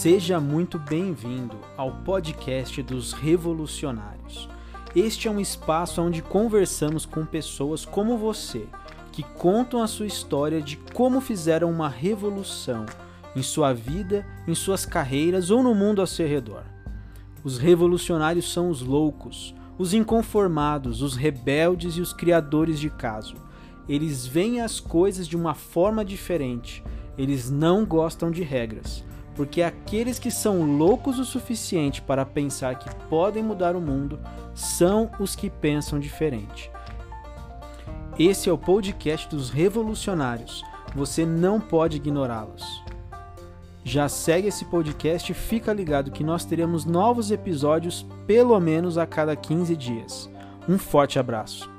Seja muito bem-vindo ao podcast dos Revolucionários. Este é um espaço onde conversamos com pessoas como você, que contam a sua história de como fizeram uma revolução em sua vida, em suas carreiras ou no mundo ao seu redor. Os revolucionários são os loucos, os inconformados, os rebeldes e os criadores de caso. Eles veem as coisas de uma forma diferente. Eles não gostam de regras, porque aqueles que são loucos o suficiente para pensar que podem mudar o mundo são os que pensam diferente. Esse é o podcast dos revolucionários. Você não pode ignorá-los. Já segue esse podcast e fica ligado que nós teremos novos episódios pelo menos a cada 15 dias. Um forte abraço.